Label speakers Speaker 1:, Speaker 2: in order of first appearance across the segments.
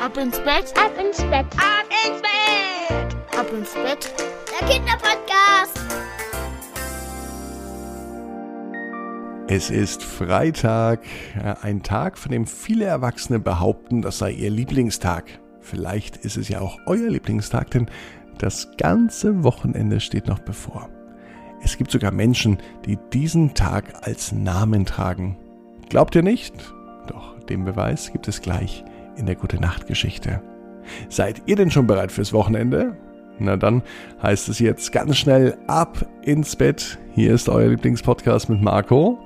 Speaker 1: Ab ins Bett,
Speaker 2: ab ins Bett,
Speaker 3: ab ins Bett,
Speaker 1: ab ins Bett.
Speaker 2: Der Kinderpodcast.
Speaker 4: Es ist Freitag, ein Tag, von dem viele Erwachsene behaupten, das sei ihr Lieblingstag. Vielleicht ist es ja auch euer Lieblingstag, denn das ganze Wochenende steht noch bevor. Es gibt sogar Menschen, die diesen Tag als Namen tragen. Glaubt ihr nicht? Doch, den Beweis gibt es gleich in der Gute Nacht Geschichte. Seid ihr denn schon bereit fürs Wochenende? Na dann heißt es jetzt ganz schnell ab ins Bett. Hier ist euer Lieblingspodcast mit Marco.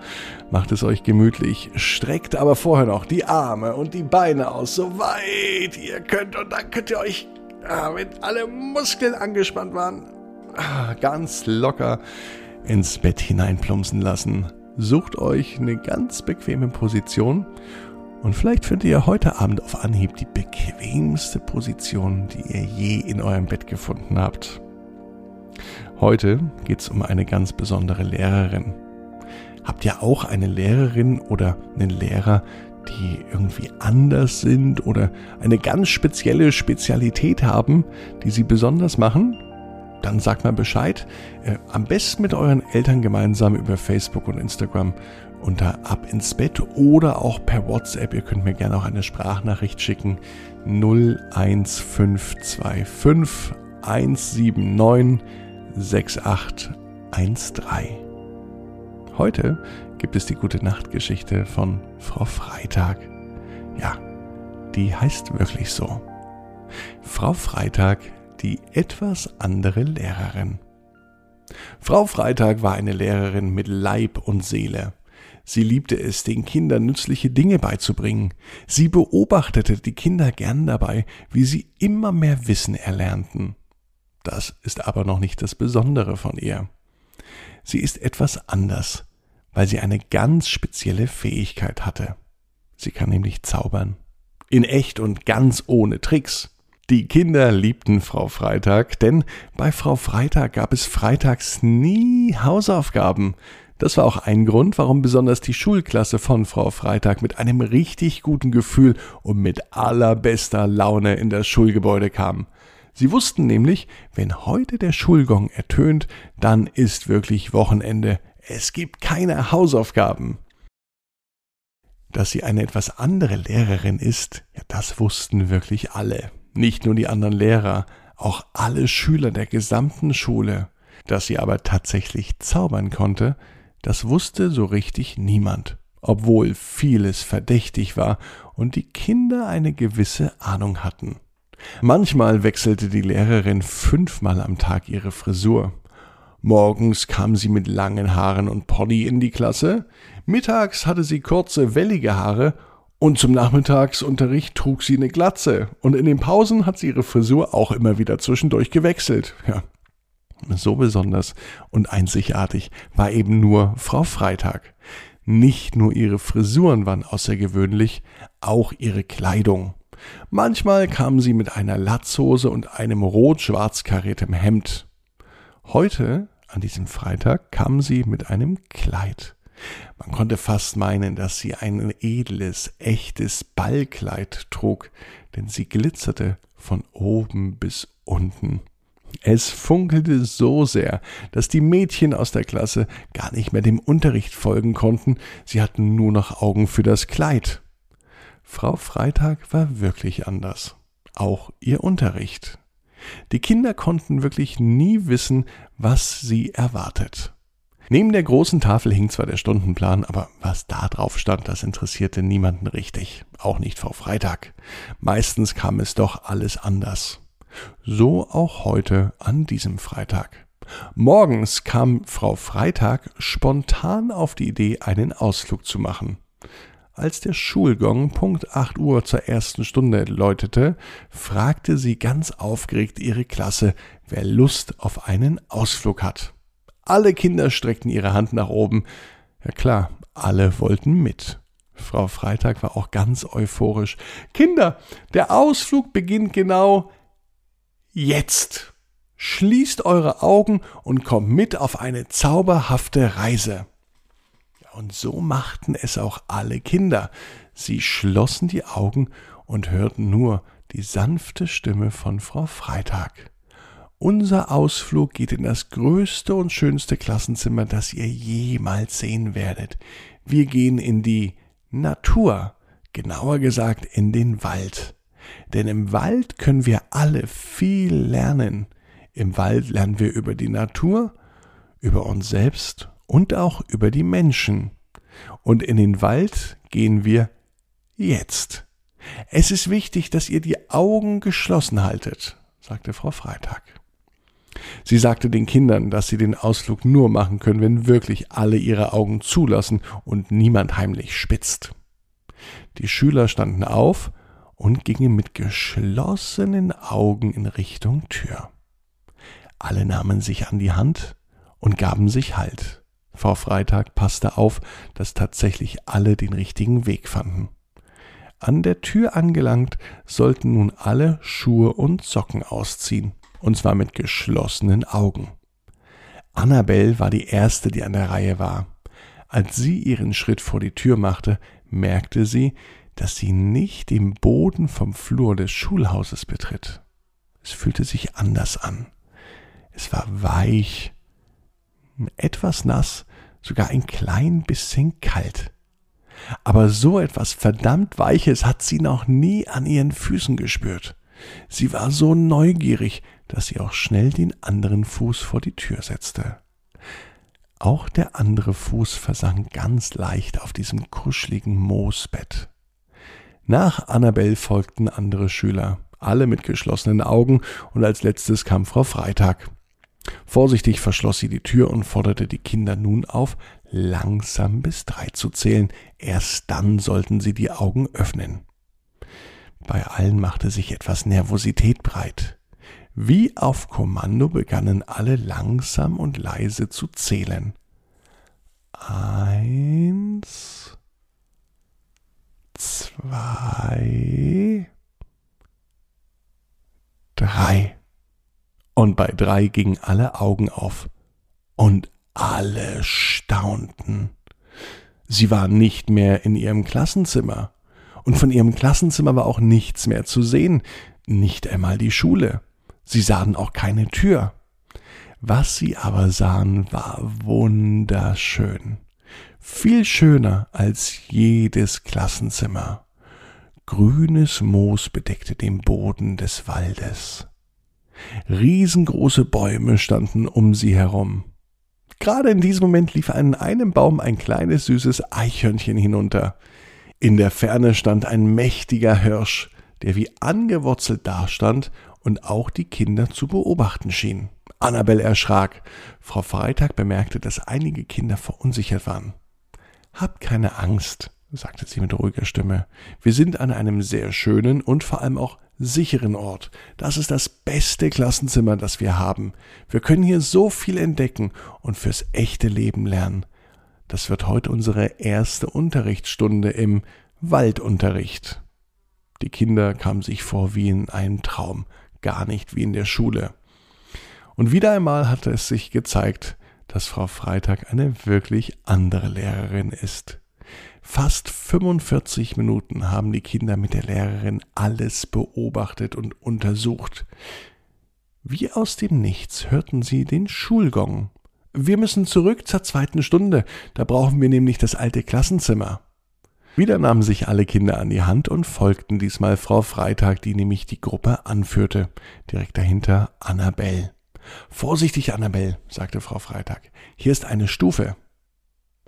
Speaker 4: Macht es euch gemütlich, streckt aber vorher noch die Arme und die Beine aus, so weit ihr könnt. Und dann könnt ihr euch, ah, wenn alle Muskeln angespannt waren, ah, ganz locker ins Bett hineinplumpsen lassen. Sucht euch eine ganz bequeme Position und vielleicht findet ihr heute Abend auf Anhieb die bequemste Position, die ihr je in eurem Bett gefunden habt. Heute geht es um eine ganz besondere Lehrerin. Habt ihr auch eine Lehrerin oder einen Lehrer, die irgendwie anders sind oder eine ganz spezielle Spezialität haben, die sie besonders machen? Dann sagt mal Bescheid. Äh, am besten mit euren Eltern gemeinsam über Facebook und Instagram unter Ab ins Bett oder auch per WhatsApp. Ihr könnt mir gerne auch eine Sprachnachricht schicken. 01525 179 6813. Heute gibt es die gute Nachtgeschichte von Frau Freitag. Ja, die heißt wirklich so. Frau Freitag, die etwas andere Lehrerin. Frau Freitag war eine Lehrerin mit Leib und Seele. Sie liebte es, den Kindern nützliche Dinge beizubringen. Sie beobachtete die Kinder gern dabei, wie sie immer mehr Wissen erlernten. Das ist aber noch nicht das Besondere von ihr. Sie ist etwas anders, weil sie eine ganz spezielle Fähigkeit hatte. Sie kann nämlich zaubern. In echt und ganz ohne Tricks. Die Kinder liebten Frau Freitag, denn bei Frau Freitag gab es freitags nie Hausaufgaben. Das war auch ein Grund, warum besonders die Schulklasse von Frau Freitag mit einem richtig guten Gefühl und mit allerbester Laune in das Schulgebäude kam. Sie wussten nämlich, wenn heute der Schulgong ertönt, dann ist wirklich Wochenende. Es gibt keine Hausaufgaben. Dass sie eine etwas andere Lehrerin ist, ja, das wussten wirklich alle. Nicht nur die anderen Lehrer, auch alle Schüler der gesamten Schule. Dass sie aber tatsächlich zaubern konnte, das wusste so richtig niemand, obwohl vieles verdächtig war und die Kinder eine gewisse Ahnung hatten. Manchmal wechselte die Lehrerin fünfmal am Tag ihre Frisur. Morgens kam sie mit langen Haaren und Pony in die Klasse, mittags hatte sie kurze, wellige Haare und zum Nachmittagsunterricht trug sie eine Glatze und in den Pausen hat sie ihre Frisur auch immer wieder zwischendurch gewechselt. Ja, so besonders und einzigartig war eben nur Frau Freitag. Nicht nur ihre Frisuren waren außergewöhnlich, auch ihre Kleidung. Manchmal kam sie mit einer Latzhose und einem rot-schwarz kariertem Hemd. Heute, an diesem Freitag, kam sie mit einem Kleid. Man konnte fast meinen, dass sie ein edles, echtes Ballkleid trug, denn sie glitzerte von oben bis unten. Es funkelte so sehr, dass die Mädchen aus der Klasse gar nicht mehr dem Unterricht folgen konnten, sie hatten nur noch Augen für das Kleid. Frau Freitag war wirklich anders. Auch ihr Unterricht. Die Kinder konnten wirklich nie wissen, was sie erwartet. Neben der großen Tafel hing zwar der Stundenplan, aber was da drauf stand, das interessierte niemanden richtig. Auch nicht Frau Freitag. Meistens kam es doch alles anders. So auch heute an diesem Freitag. Morgens kam Frau Freitag spontan auf die Idee, einen Ausflug zu machen. Als der Schulgong Punkt 8 Uhr zur ersten Stunde läutete, fragte sie ganz aufgeregt ihre Klasse, wer Lust auf einen Ausflug hat. Alle Kinder streckten ihre Hand nach oben. Ja klar, alle wollten mit. Frau Freitag war auch ganz euphorisch. Kinder, der Ausflug beginnt genau Jetzt schließt eure Augen und kommt mit auf eine zauberhafte Reise. Und so machten es auch alle Kinder. Sie schlossen die Augen und hörten nur die sanfte Stimme von Frau Freitag. Unser Ausflug geht in das größte und schönste Klassenzimmer, das ihr jemals sehen werdet. Wir gehen in die Natur, genauer gesagt in den Wald. Denn im Wald können wir alle viel lernen. Im Wald lernen wir über die Natur, über uns selbst und auch über die Menschen. Und in den Wald gehen wir jetzt. Es ist wichtig, dass ihr die Augen geschlossen haltet, sagte Frau Freitag. Sie sagte den Kindern, dass sie den Ausflug nur machen können, wenn wirklich alle ihre Augen zulassen und niemand heimlich spitzt. Die Schüler standen auf und gingen mit geschlossenen Augen in Richtung Tür. Alle nahmen sich an die Hand und gaben sich Halt. Frau Freitag passte auf, dass tatsächlich alle den richtigen Weg fanden. An der Tür angelangt, sollten nun alle Schuhe und Socken ausziehen, und zwar mit geschlossenen Augen. Annabel war die erste, die an der Reihe war. Als sie ihren Schritt vor die Tür machte, merkte sie, dass sie nicht den Boden vom Flur des Schulhauses betritt. Es fühlte sich anders an. Es war weich, etwas nass, sogar ein klein bisschen kalt. Aber so etwas verdammt Weiches hat sie noch nie an ihren Füßen gespürt. Sie war so neugierig, dass sie auch schnell den anderen Fuß vor die Tür setzte. Auch der andere Fuß versank ganz leicht auf diesem kuscheligen Moosbett. Nach Annabel folgten andere Schüler, alle mit geschlossenen Augen, und als letztes kam Frau Freitag. Vorsichtig verschloss sie die Tür und forderte die Kinder nun auf, langsam bis drei zu zählen, erst dann sollten sie die Augen öffnen. Bei allen machte sich etwas Nervosität breit. Wie auf Kommando begannen alle langsam und leise zu zählen. Eins, zwei, drei. Und bei drei gingen alle Augen auf. Und alle staunten. Sie waren nicht mehr in ihrem Klassenzimmer. Und von ihrem Klassenzimmer war auch nichts mehr zu sehen, nicht einmal die Schule. Sie sahen auch keine Tür. Was sie aber sahen, war wunderschön. Viel schöner als jedes Klassenzimmer. Grünes Moos bedeckte den Boden des Waldes. Riesengroße Bäume standen um sie herum. Gerade in diesem Moment lief an einem Baum ein kleines süßes Eichhörnchen hinunter. In der Ferne stand ein mächtiger Hirsch, der wie angewurzelt dastand und auch die Kinder zu beobachten schien. Annabel erschrak. Frau Freitag bemerkte, dass einige Kinder verunsichert waren. Habt keine Angst, sagte sie mit ruhiger Stimme. Wir sind an einem sehr schönen und vor allem auch sicheren Ort. Das ist das beste Klassenzimmer, das wir haben. Wir können hier so viel entdecken und fürs echte Leben lernen. Das wird heute unsere erste Unterrichtsstunde im Waldunterricht. Die Kinder kamen sich vor wie in einem Traum, gar nicht wie in der Schule. Und wieder einmal hatte es sich gezeigt, dass Frau Freitag eine wirklich andere Lehrerin ist. Fast 45 Minuten haben die Kinder mit der Lehrerin alles beobachtet und untersucht. Wie aus dem Nichts hörten sie den Schulgong. Wir müssen zurück zur zweiten Stunde, da brauchen wir nämlich das alte Klassenzimmer. Wieder nahmen sich alle Kinder an die Hand und folgten diesmal Frau Freitag, die nämlich die Gruppe anführte. Direkt dahinter Annabelle. Vorsichtig, Annabelle, sagte Frau Freitag. Hier ist eine Stufe.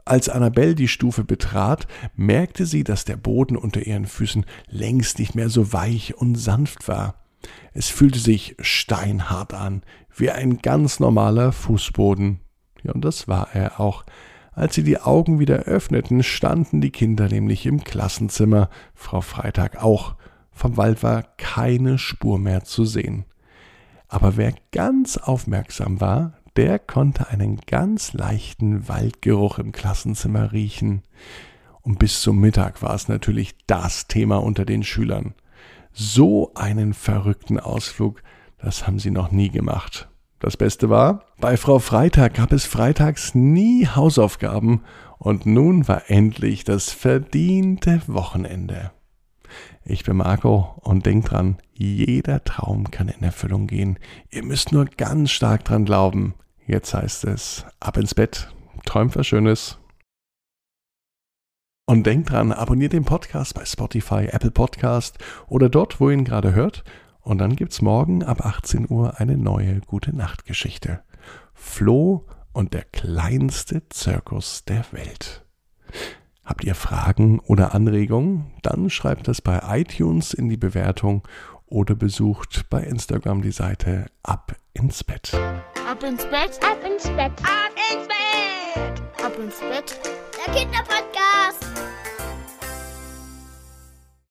Speaker 4: Als Annabelle die Stufe betrat, merkte sie, dass der Boden unter ihren Füßen längst nicht mehr so weich und sanft war. Es fühlte sich steinhart an, wie ein ganz normaler Fußboden. Ja, und das war er auch. Als sie die Augen wieder öffneten, standen die Kinder nämlich im Klassenzimmer, Frau Freitag auch. Vom Wald war keine Spur mehr zu sehen. Aber wer ganz aufmerksam war, der konnte einen ganz leichten Waldgeruch im Klassenzimmer riechen. Und bis zum Mittag war es natürlich das Thema unter den Schülern. So einen verrückten Ausflug, das haben sie noch nie gemacht. Das Beste war, bei Frau Freitag gab es freitags nie Hausaufgaben und nun war endlich das verdiente Wochenende. Ich bin Marco und denkt dran, jeder Traum kann in Erfüllung gehen. Ihr müsst nur ganz stark dran glauben. Jetzt heißt es, ab ins Bett, träumt was Schönes. Und denkt dran, abonniert den Podcast bei Spotify, Apple Podcast oder dort, wo ihr ihn gerade hört. Und dann gibt's morgen ab 18 Uhr eine neue gute Nachtgeschichte. Flo und der kleinste Zirkus der Welt. Habt ihr Fragen oder Anregungen? Dann schreibt es bei iTunes in die Bewertung oder besucht bei Instagram die Seite Ab ins Bett.
Speaker 3: Ab ins Bett, ab ins Bett, ab ins Bett,
Speaker 2: Ab ins Bett. Der Kinderpodcast.